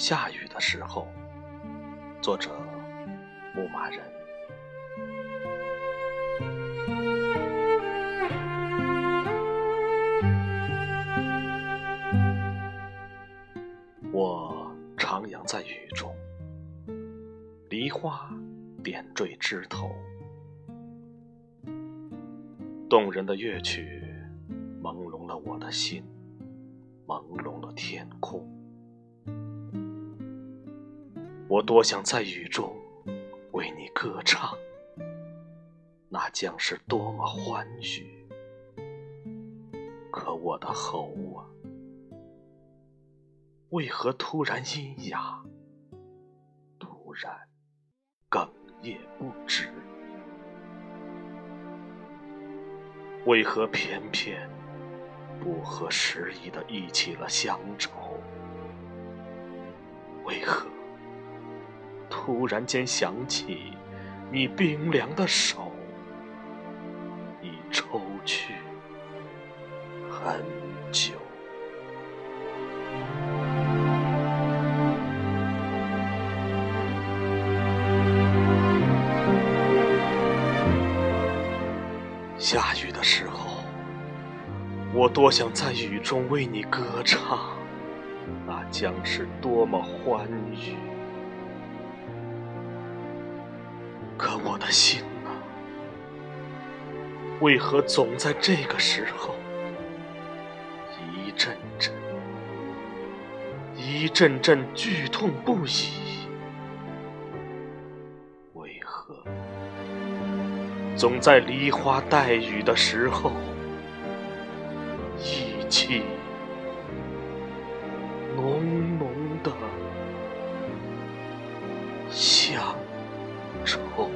下雨的时候，作者牧马人。我徜徉在雨中，梨花点缀枝头，动人的乐曲朦胧了我的心，朦胧了天空。我多想在雨中为你歌唱，那将是多么欢愉！可我的喉啊，为何突然阴哑，突然哽咽不止？为何偏偏不合时宜的忆起了乡愁？为何？突然间想起你冰凉的手，已抽去很久。下雨的时候，我多想在雨中为你歌唱，那将是多么欢愉！可我的心呢，为何总在这个时候，一阵阵、一阵阵剧痛不已？为何总在梨花带雨的时候，意气浓浓的乡？愁。